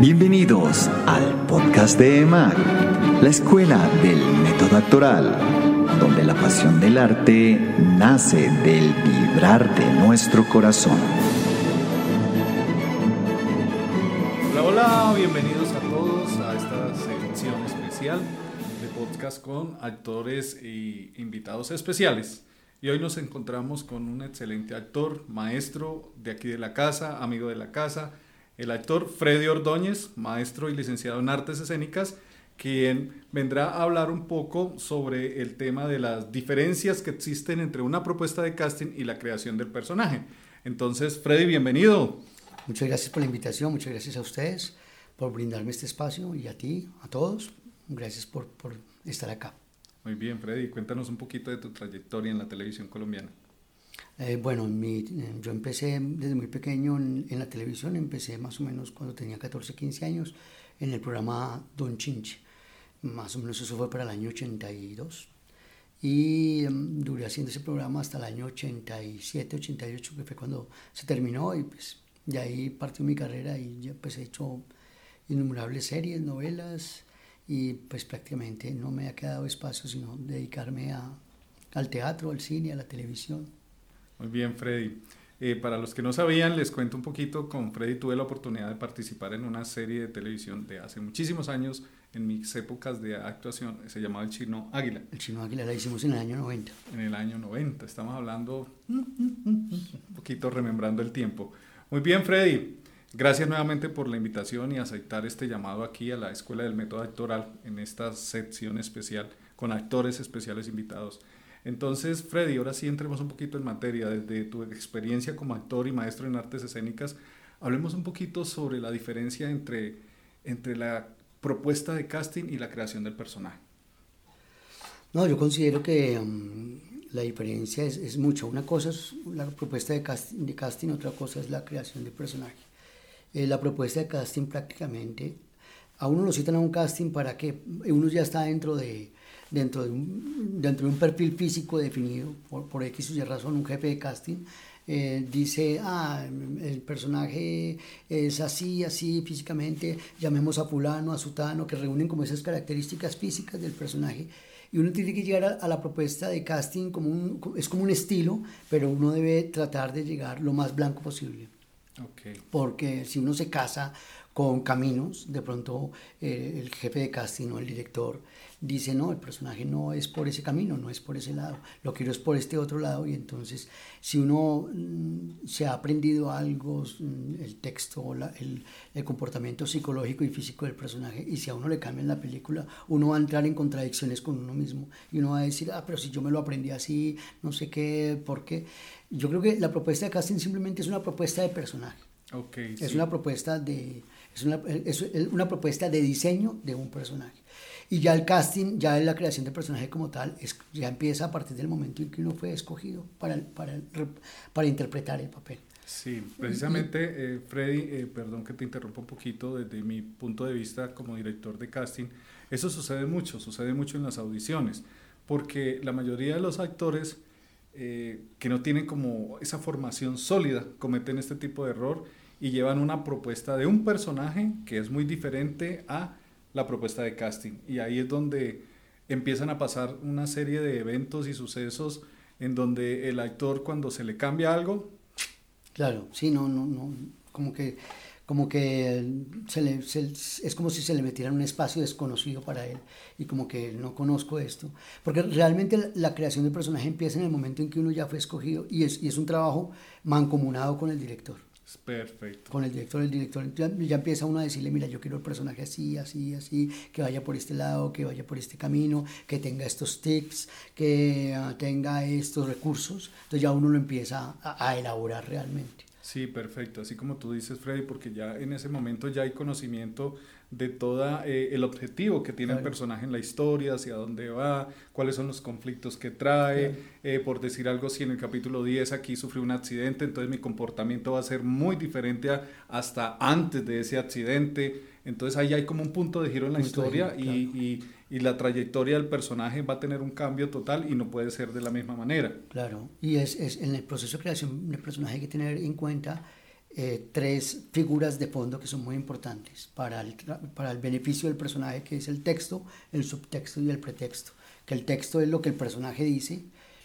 Bienvenidos al podcast de EMAC, la escuela del método actoral, donde la pasión del arte nace del vibrar de nuestro corazón. Hola, hola, bienvenidos a todos a esta sección especial de podcast con actores e invitados especiales. Y hoy nos encontramos con un excelente actor, maestro de aquí de la casa, amigo de la casa, el actor Freddy Ordóñez, maestro y licenciado en artes escénicas, quien vendrá a hablar un poco sobre el tema de las diferencias que existen entre una propuesta de casting y la creación del personaje. Entonces, Freddy, bienvenido. Muchas gracias por la invitación, muchas gracias a ustedes por brindarme este espacio y a ti, a todos. Gracias por, por estar acá. Muy bien, Freddy, cuéntanos un poquito de tu trayectoria en la televisión colombiana. Eh, bueno, yo empecé desde muy pequeño en, en, la televisión, empecé más o menos cuando tenía 14, 15 años en el programa Don Chinche. Más o menos eso fue para el año 82. Y um, duré haciendo ese programa hasta el año 87, 88, que fue cuando se terminó y pues de ahí partió mi carrera y ya pues he hecho innumerables series, novelas y pues prácticamente no me ha quedado espacio sino dedicarme a, al teatro, al cine, a la televisión. Muy bien, Freddy. Eh, para los que no sabían, les cuento un poquito. Con Freddy tuve la oportunidad de participar en una serie de televisión de hace muchísimos años, en mis épocas de actuación. Se llamaba El Chino Águila. El Chino Águila la hicimos en el año 90. En el año 90. Estamos hablando un poquito remembrando el tiempo. Muy bien, Freddy. Gracias nuevamente por la invitación y aceptar este llamado aquí a la Escuela del Método Actoral en esta sección especial con actores especiales invitados. Entonces, Freddy, ahora sí entremos un poquito en materia, desde tu experiencia como actor y maestro en artes escénicas, hablemos un poquito sobre la diferencia entre, entre la propuesta de casting y la creación del personaje. No, yo considero que um, la diferencia es, es mucha. Una cosa es la propuesta de casting, de casting otra cosa es la creación del personaje. Eh, la propuesta de casting prácticamente, a uno lo citan a un casting para que uno ya está dentro de, dentro de un, dentro de un perfil físico definido por, por X o Y razón, un jefe de casting, eh, dice, ah, el personaje es así, así físicamente, llamemos a fulano, a sutano, que reúnen como esas características físicas del personaje. Y uno tiene que llegar a, a la propuesta de casting como un, es como un estilo, pero uno debe tratar de llegar lo más blanco posible. Okay. Porque si uno se casa con caminos, de pronto eh, el jefe de casting o el director dice, no, el personaje no es por ese camino, no es por ese lado, lo quiero es por este otro lado y entonces si uno mm, se ha aprendido algo, mm, el texto, la, el, el, comportamiento psicológico y físico del personaje y si a uno le cambian la película, uno va a entrar en contradicciones con uno mismo y uno va a decir, ah, pero si yo me lo aprendí así, no sé qué, por qué. Yo creo que la propuesta de casting simplemente es una propuesta de personaje. Okay, es sí. una propuesta de es una, es una propuesta de diseño de un personaje. Y ya el casting, ya la creación del personaje como tal, es, ya empieza a partir del momento en que uno fue escogido para, para, para interpretar el papel. Sí, precisamente, eh, Freddy, eh, perdón que te interrumpa un poquito, desde mi punto de vista como director de casting, eso sucede mucho, sucede mucho en las audiciones, porque la mayoría de los actores eh, que no tienen como esa formación sólida cometen este tipo de error y llevan una propuesta de un personaje que es muy diferente a la propuesta de casting. Y ahí es donde empiezan a pasar una serie de eventos y sucesos en donde el actor cuando se le cambia algo... Claro, sí, no, no, no, como que, como que se es como si se le metiera en un espacio desconocido para él y como que no conozco esto. Porque realmente la, la creación del personaje empieza en el momento en que uno ya fue escogido y es, y es un trabajo mancomunado con el director. Perfecto. Con el director, el director ya, ya, empieza uno a decirle, mira, yo quiero el personaje así, así, así, que vaya por este lado, que vaya por este camino, que tenga estos tics, que uh, tenga estos recursos. Entonces ya uno lo empieza a, a, elaborar realmente. Sí, perfecto. Así como tú dices, Freddy, porque ya en ese momento ya hay conocimiento de todo eh, el objetivo que tiene claro. el personaje en la historia, hacia dónde va, cuáles son los conflictos que trae. Claro. Eh, por decir algo, si en el capítulo 10 aquí sufrió un accidente, entonces mi comportamiento va a ser muy diferente a, hasta antes de ese accidente. Entonces ahí hay como un punto de giro en la historia claro. y, y, y, la trayectoria del personaje va a tener un cambio total y no puede ser de la misma manera. Claro, y es, es en el proceso de creación del personaje hay que tener en cuenta eh, tres figuras de fondo que son muy importantes para el, para el beneficio del personaje, que es el texto, el subtexto y el pretexto. Que el texto es lo que el personaje dice,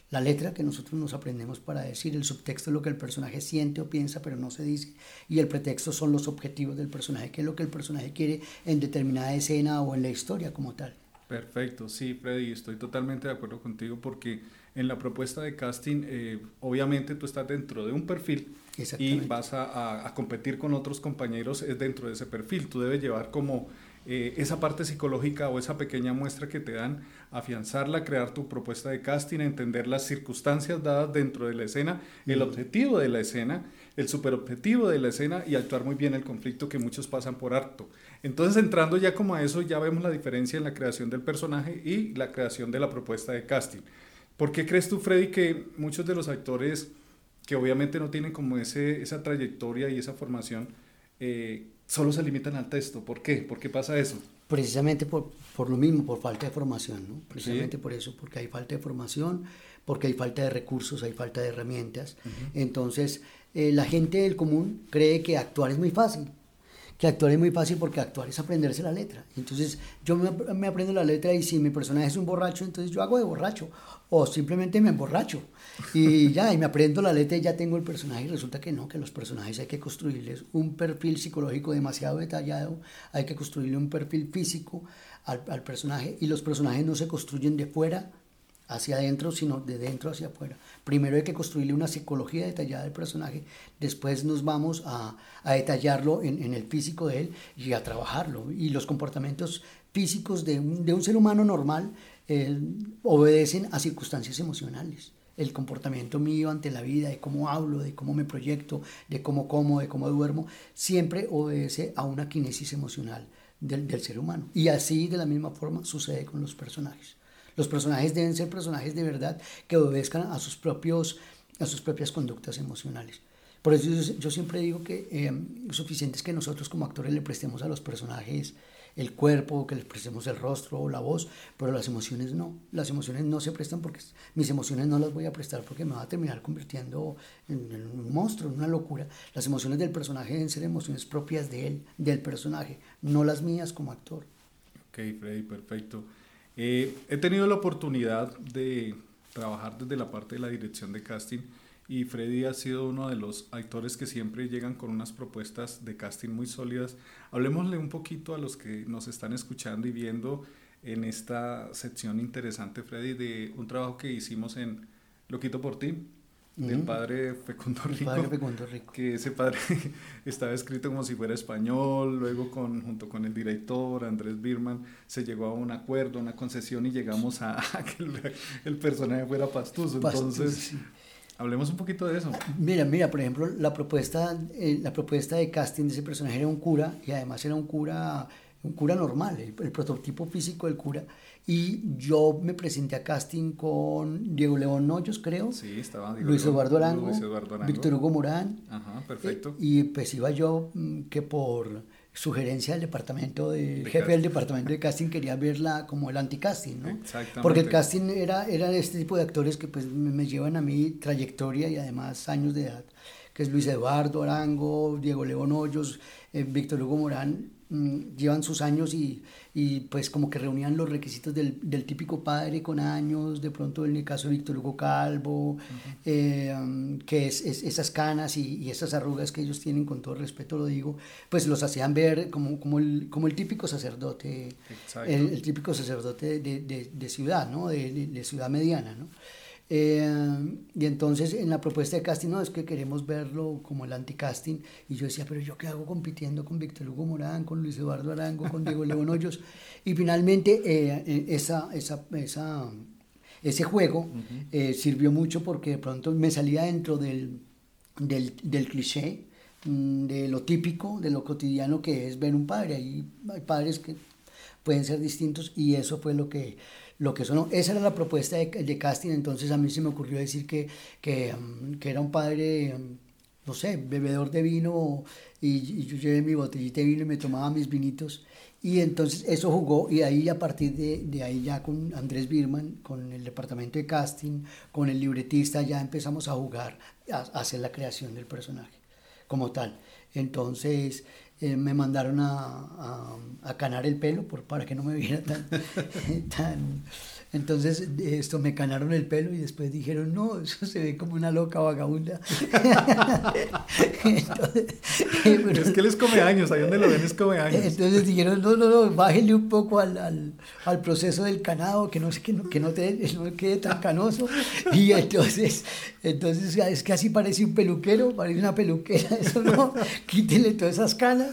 la letra que nosotros nos aprendemos para decir, el subtexto es lo que el personaje siente o piensa pero no se dice, y el pretexto son los objetivos del personaje, que es lo que el personaje quiere en determinada escena o en la historia como tal. Perfecto, sí, Freddy, estoy totalmente de acuerdo contigo porque en la propuesta de casting, eh, obviamente tú estás dentro de un perfil y vas a, a, competir con otros compañeros es dentro de ese perfil. Tú debes llevar como eh, esa parte psicológica o esa pequeña muestra que te dan, afianzarla, crear tu propuesta de casting, entender las circunstancias dadas dentro de la escena, el objetivo de la escena, el superobjetivo de la escena y actuar muy bien el conflicto que muchos pasan por harto. Entonces, entrando ya como a eso, ya vemos la diferencia en la creación del personaje y la creación de la propuesta de casting. ¿Por qué crees tú, Freddy, que muchos de los actores que obviamente no tienen como ese, esa trayectoria y esa formación, eh, solo se limitan al texto? ¿Por qué? ¿Por qué pasa eso? Precisamente por, por lo mismo, por falta de formación, ¿no? Precisamente por eso, porque hay falta de formación, porque hay falta de recursos, hay falta de herramientas. Entonces, eh, la gente del común cree que actuar es muy fácil que actuar es muy fácil porque actuar es aprenderse la letra. Entonces yo me, aprendo la letra y si mi personaje es un borracho, entonces yo hago de borracho o simplemente me emborracho y ya, y me aprendo la letra y ya tengo el personaje y resulta que no, que los personajes hay que construirles un perfil psicológico demasiado detallado, hay que construirle un perfil físico al, al personaje y los personajes no se construyen de fuera hacia adentro, sino de dentro hacia afuera. Primero hay que construirle una psicología detallada del personaje, después nos vamos a, a detallarlo en, en, el físico de él y a trabajarlo. Y los comportamientos físicos de un, de un ser humano normal obedecen a circunstancias emocionales. El comportamiento mío ante la vida, de cómo hablo, de cómo me proyecto, de cómo como, de cómo duermo, siempre obedece a una kinesis emocional del, del ser humano. Y así de la misma forma sucede con los personajes. Los personajes deben ser personajes de verdad que obedezcan a sus, propios, a sus propias conductas emocionales. Por eso yo, siempre digo que eh, suficiente es que nosotros como actores le prestemos a los personajes el cuerpo, que les prestemos el rostro o la voz, pero las emociones no. Las emociones no se prestan porque mis emociones no las voy a prestar porque me va a terminar convirtiendo en, en un monstruo, en una locura. Las emociones del personaje deben ser emociones propias de él, del personaje, no las mías como actor. Ok, Freddy, perfecto. Eh, he tenido la oportunidad de trabajar desde la parte de la dirección de casting y Freddy ha sido uno de los actores que siempre llegan con unas propuestas de casting muy sólidas. Hablemosle un poquito a los que nos están escuchando y viendo en esta sección interesante, Freddy, de un trabajo que hicimos en Loquito por ti, del padre Fecundo Rico, padre Fecundo Rico. Que ese padre estaba escrito como si fuera español, luego con, junto con el director Andrés Birman se llegó a un acuerdo, una concesión y llegamos a, que el, personaje fuera pastuso. Entonces, hablemos un poquito de eso. Mira, mira, por ejemplo, la propuesta, eh, la propuesta de casting de ese personaje era un cura y además era un cura, un cura normal, el prototipo físico del cura y yo me presenté a casting con Diego León Hoyos, creo. Sí, estaba Luis, Eduardo Arango, Víctor Hugo Morán. Ajá, perfecto. Eh, y, pues iba yo mm, que por sugerencia del departamento de, jefe del departamento de casting quería verla como el anticasting, ¿no? Exactamente. Porque el casting era, era este tipo de actores que pues me llevan a mí trayectoria y además años de edad, que es Luis Eduardo Arango, Diego León Hoyos, eh, Víctor Hugo Morán, Mm, llevan sus años y, y, pues como que reunían los requisitos del, del, típico padre con años, de pronto en el caso de Víctor Hugo Calvo, eh, um, que es, esas canas y, y, esas arrugas que ellos tienen, con todo respeto lo digo, pues los hacían ver como, como, el, como el típico sacerdote, el, el, típico sacerdote de, de, de ciudad, ¿no? de, de ciudad mediana. ¿no? Eh, y entonces en la propuesta de casting, no, es que queremos verlo como el anticasting. Y yo decía, pero ¿yo qué hago compitiendo con Víctor Hugo Morán, con Luis Eduardo Arango, con Diego León Hoyos? Y finalmente eh, eh, esa, esa, esa, ese juego sirvió mucho porque de pronto me salía dentro del, del, del cliché, mm, de lo típico, de lo cotidiano que es ver un padre. Hay, hay padres que pueden ser distintos y eso fue lo que lo que sonó. Esa era la propuesta de, casting, entonces a mí se me ocurrió decir que, que, um, que era un padre, um, no sé, bebedor de vino y, yo llevé mi botellita de vino y me tomaba mis vinitos. Y entonces eso jugó y ahí a partir de, de ahí ya con Andrés Birman, con el departamento de casting, con el libretista, ya empezamos a jugar, a, a hacer la creación del personaje como tal. Entonces eh, me mandaron a, a, a, canar el pelo por, para que no me viera tan, tan entonces esto me canaron el pelo y después dijeron, no, eso se ve como una loca vagabunda. entonces, es que les come años, ahí donde lo ven es come años. Entonces dijeron, no, no, no, bájenle un poco al, al, al proceso del canado, que no, que no, que no, te, no quede tan canoso. Y entonces, entonces es que así parece un peluquero, parece una peluquera, eso no, quítenle todas esas canas.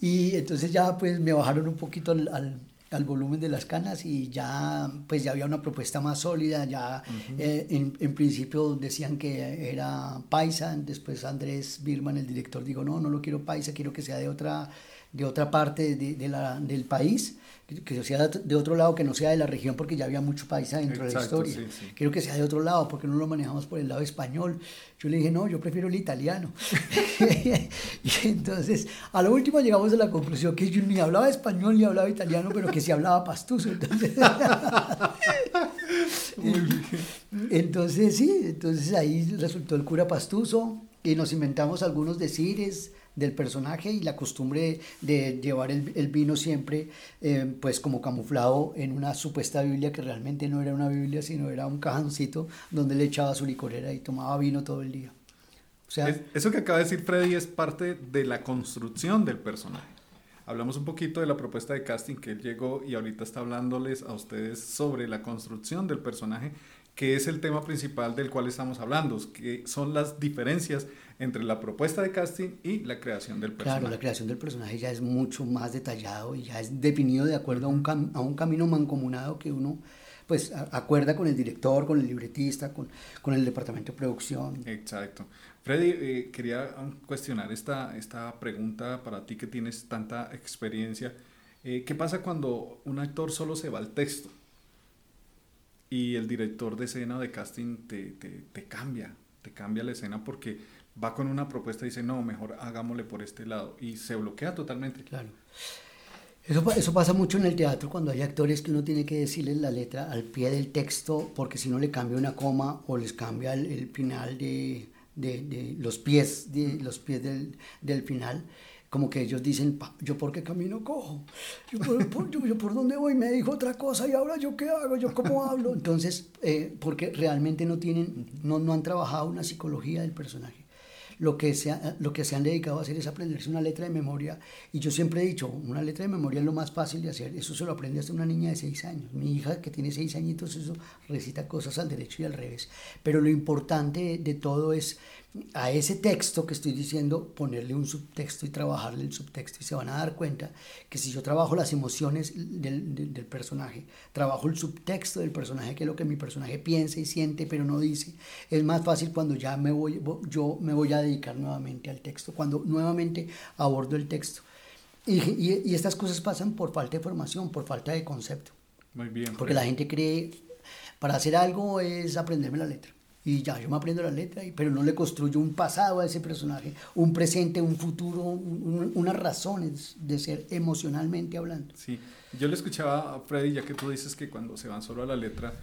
Y entonces ya pues me bajaron un poquito al, al al volumen de las canas y ya pues ya había una propuesta más sólida, ya eh, en, en, principio decían que era paisa, después Andrés Birman, el director, dijo no, no lo quiero paisa, quiero que sea de otra, de otra parte de, de la, del país que sea de otro lado, que no sea de la región, porque ya había mucho paisa dentro de la historia. Quiero que sea de otro lado, porque no lo manejamos por el lado español. Yo le dije, no, yo prefiero el italiano. y entonces, a lo último llegamos a la conclusión que yo ni hablaba español ni hablaba italiano, pero que sí hablaba pastuso. Entonces, entonces sí, entonces ahí resultó el cura pastuso y nos inventamos algunos decires del personaje y la costumbre de llevar el, el vino siempre eh, pues como camuflado en una supuesta Biblia que realmente no era una Biblia sino era un cajoncito donde le echaba su licorera y tomaba vino todo el día. O sea, eso que acaba de decir Freddy es parte de la construcción del personaje. Hablamos un poquito de la propuesta de casting que él llegó y ahorita está hablándoles a ustedes sobre la construcción del personaje que es el tema principal del cual estamos hablando, que son las diferencias entre la propuesta de casting y la creación del personaje. Claro, la creación del personaje ya es mucho más detallado y ya es definido de acuerdo a un, a un camino mancomunado que uno pues acuerda con el director, con el libretista, con, con el departamento de producción. Exacto. Freddy, eh, quería cuestionar esta, esta pregunta para ti que tienes tanta experiencia. Eh, ¿Qué pasa cuando un actor solo se va al texto? y el director de escena de casting te, te, te, cambia, te cambia la escena porque va con una propuesta y dice, no, mejor hagámosle por este lado y se bloquea totalmente. Claro. Eso, eso pasa mucho en el teatro cuando hay actores que uno tiene que decirles la letra al pie del texto porque si no le cambia una coma o les cambia el, final de, de, de, los pies, de, los pies del, del final como que ellos dicen, yo por qué camino cojo, yo por, yo, por dónde voy, me dijo otra cosa y ahora yo qué hago, yo cómo hablo. Entonces, eh, porque realmente no tienen, no, no han trabajado una psicología del personaje lo que, se, lo que se han dedicado a hacer es aprenderse una letra de memoria. Y yo siempre he dicho, una letra de memoria es lo más fácil de hacer. Eso se lo aprende hasta una niña de seis años. Mi hija que tiene seis añitos, eso recita cosas al derecho y al revés. Pero lo importante de todo es a ese texto que estoy diciendo, ponerle un subtexto y trabajarle el subtexto. Y se van a dar cuenta que si yo trabajo las emociones del, del, del, personaje, trabajo el subtexto del personaje, que es lo que mi personaje piensa y siente, pero no dice, es más fácil cuando ya me voy, yo me voy a dedicar nuevamente al texto, cuando nuevamente abordo el texto. Y, y, y estas cosas pasan por falta de formación, por falta de concepto. Muy bien. Porque la gente cree, para hacer algo es aprenderme la letra y ya yo me aprendo la letra, pero no le construyo un pasado a ese personaje, un presente, un futuro, un, unas razones de ser emocionalmente hablando. Sí, yo le escuchaba a Freddy, ya que tú dices que cuando se van solo a la letra,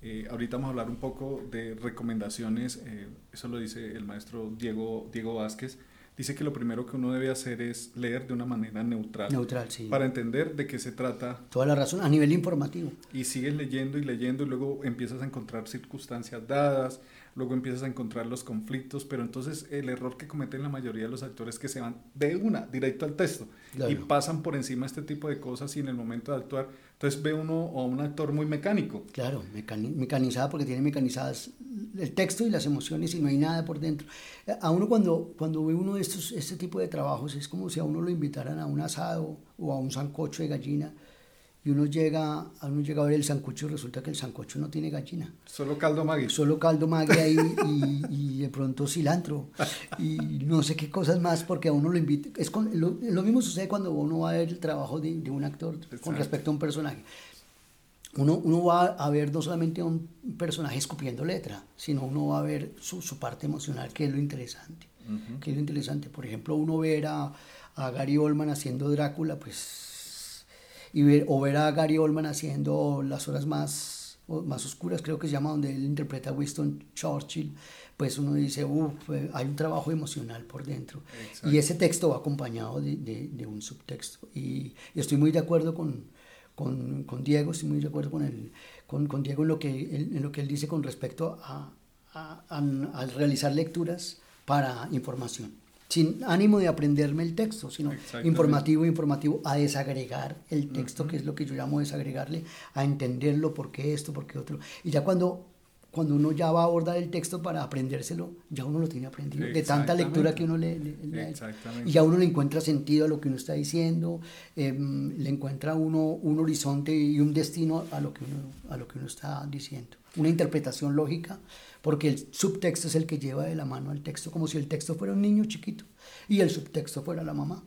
eh, ahorita vamos a hablar un poco de recomendaciones, eh, eso lo dice el maestro Diego, Diego Vázquez, dice que lo primero que uno debe hacer es leer de una manera neutral. Neutral, sí. Para entender de qué se trata. Toda la razón, a nivel informativo. Y sigues leyendo y leyendo y luego empiezas a encontrar circunstancias dadas, luego empiezas a encontrar los conflictos, pero entonces el error que cometen la mayoría de los actores es que se van de una, directo al texto, claro. y pasan por encima este tipo de cosas y en el momento de actuar, entonces ve uno a un actor muy mecánico. Claro, mecanizada porque tiene mecanizadas el texto y las emociones y no hay nada por dentro. A uno cuando, cuando ve uno de estos, este tipo de trabajos es como si a uno lo invitaran a un asado o a un sancocho de gallina y uno llega, uno llega a ver el sancocho y resulta que el sancocho no tiene gallina. Solo caldo magui. Solo caldo magui ahí y, y, de pronto cilantro y no sé qué cosas más porque a uno lo invita. Es con, lo, lo, mismo sucede cuando uno va a ver el trabajo de, de un actor Exacto. con respecto a un personaje. Uno, uno, va a ver no solamente a un personaje escupiendo letra, sino uno va a ver su, su parte emocional, que es lo interesante. Uh -huh. Que es lo interesante. Por ejemplo, uno ver a, a Gary Oldman haciendo Drácula, pues y ver, o ver a Gary Oldman haciendo las horas más, más oscuras, creo que se llama, donde él interpreta a Winston Churchill, pues uno dice, uff, eh, hay un trabajo emocional por dentro. Y ese texto va acompañado de, de, un subtexto. Y, estoy muy de acuerdo con, con, con, Diego, estoy muy de acuerdo con, el, con, con Diego en lo, que él, en lo que él dice con respecto a, a, a, realizar lecturas para información sin ánimo de aprenderme el texto, sino informativo, informativo, a desagregar el texto, que es lo que yo llamo desagregarle, a entenderlo, por qué esto, por qué otro. Y ya cuando cuando uno ya va a abordar el texto para aprendérselo, ya uno lo tiene aprendido, de tanta lectura que uno le, le, Y ya uno le encuentra sentido a lo que uno está diciendo, em, le encuentra uno un horizonte y un destino a lo, que uno, a lo que uno está diciendo. Una interpretación lógica, porque el subtexto es el que lleva de la mano al texto, como si el texto fuera un niño chiquito y el subtexto fuera la mamá.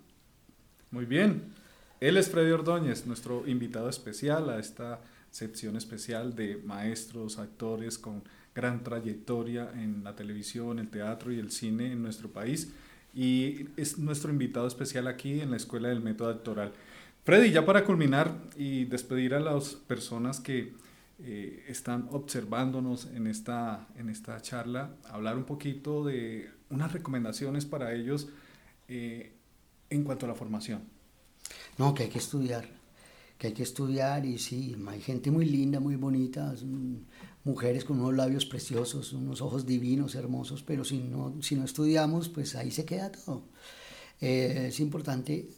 Muy bien. Él es Freddy Ordóñez, nuestro invitado especial a esta sección especial de maestros, actores con gran trayectoria en la televisión, el teatro y el cine en nuestro país. Y es nuestro invitado especial aquí en la Escuela del Método Actoral. Freddy, ya para culminar y despedir a las personas que eh, están observándonos en esta, en esta charla, hablar un poquito de unas recomendaciones para ellos eh, en cuanto a la formación. No, que hay que estudiar que hay que estudiar y sí, hay gente muy linda, muy bonita, mujeres con unos labios preciosos, unos ojos divinos, hermosos, pero si no, si no estudiamos, pues ahí se queda todo. Eh, es importante.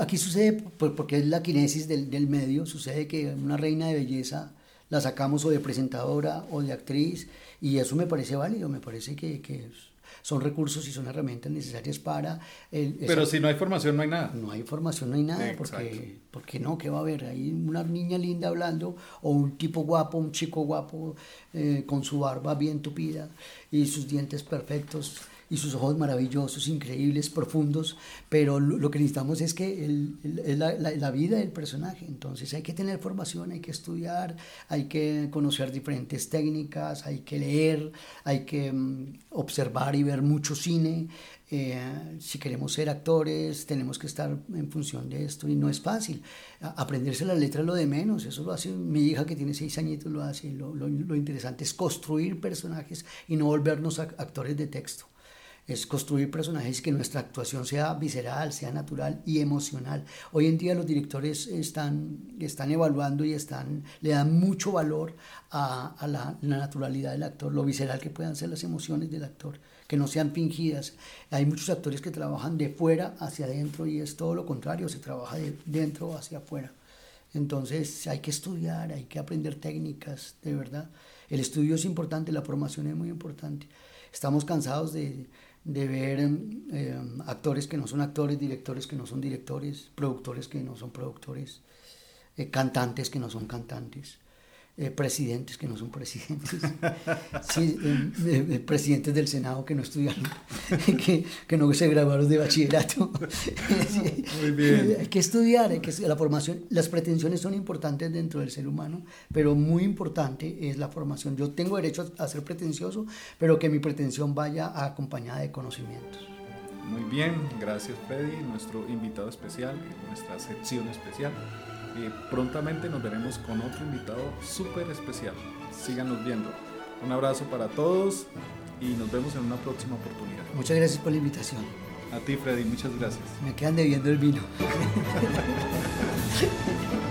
Aquí sucede, porque es la kinesis del, del, medio, sucede que una reina de belleza la sacamos o de presentadora o de actriz y eso me parece válido, me parece que, que son recursos y son herramientas necesarias para... Pero si no hay formación no hay nada. No hay formación no hay nada, porque, porque no, ¿qué va a haber? Hay una niña linda hablando o un tipo guapo, un chico guapo eh, con su barba bien tupida y sus dientes perfectos y sus ojos maravillosos, increíbles, profundos, pero lo, que necesitamos es que el, la, la, vida del personaje, entonces hay que tener formación, hay que estudiar, hay que conocer diferentes técnicas, hay que leer, hay que mm, observar y ver mucho cine, eh, si queremos ser actores, tenemos que estar en función de esto y no es fácil. Aprenderse la letra es lo de menos, eso lo hace mi hija que tiene seis añitos, lo hace. Lo, lo, lo interesante es construir personajes y no volvernos actores de texto es construir personajes que nuestra actuación sea visceral, sea natural y emocional. Hoy en día los directores están, están evaluando y están, le dan mucho valor a, a la, naturalidad del actor, lo visceral que puedan ser las emociones del actor, que no sean fingidas. Hay muchos actores que trabajan de fuera hacia adentro y es todo lo contrario, se trabaja de dentro hacia afuera. Entonces hay que estudiar, hay que aprender técnicas, de verdad. El estudio es importante, la formación es muy importante. Estamos cansados de, de ver eh, actores que no son actores, directores que no son directores, productores que no son productores, eh, cantantes que no son cantantes. Eh, presidentes que no son presidentes, presidentes del Senado que no estudiaron, que, que, no se graduaron de bachillerato. Muy bien. Hay que estudiar, hay que, la formación, las pretensiones son importantes dentro del ser humano, pero muy importante es la formación. Yo tengo derecho a ser pretencioso, pero que mi pretensión vaya acompañada de conocimientos. Muy bien, gracias Freddy, nuestro invitado especial, nuestra sección especial prontamente nos veremos con otro invitado súper especial. Síganos viendo. Un abrazo para todos y nos vemos en una próxima oportunidad. Muchas gracias por la invitación. A ti, Freddy, muchas gracias. Me quedan debiendo el vino.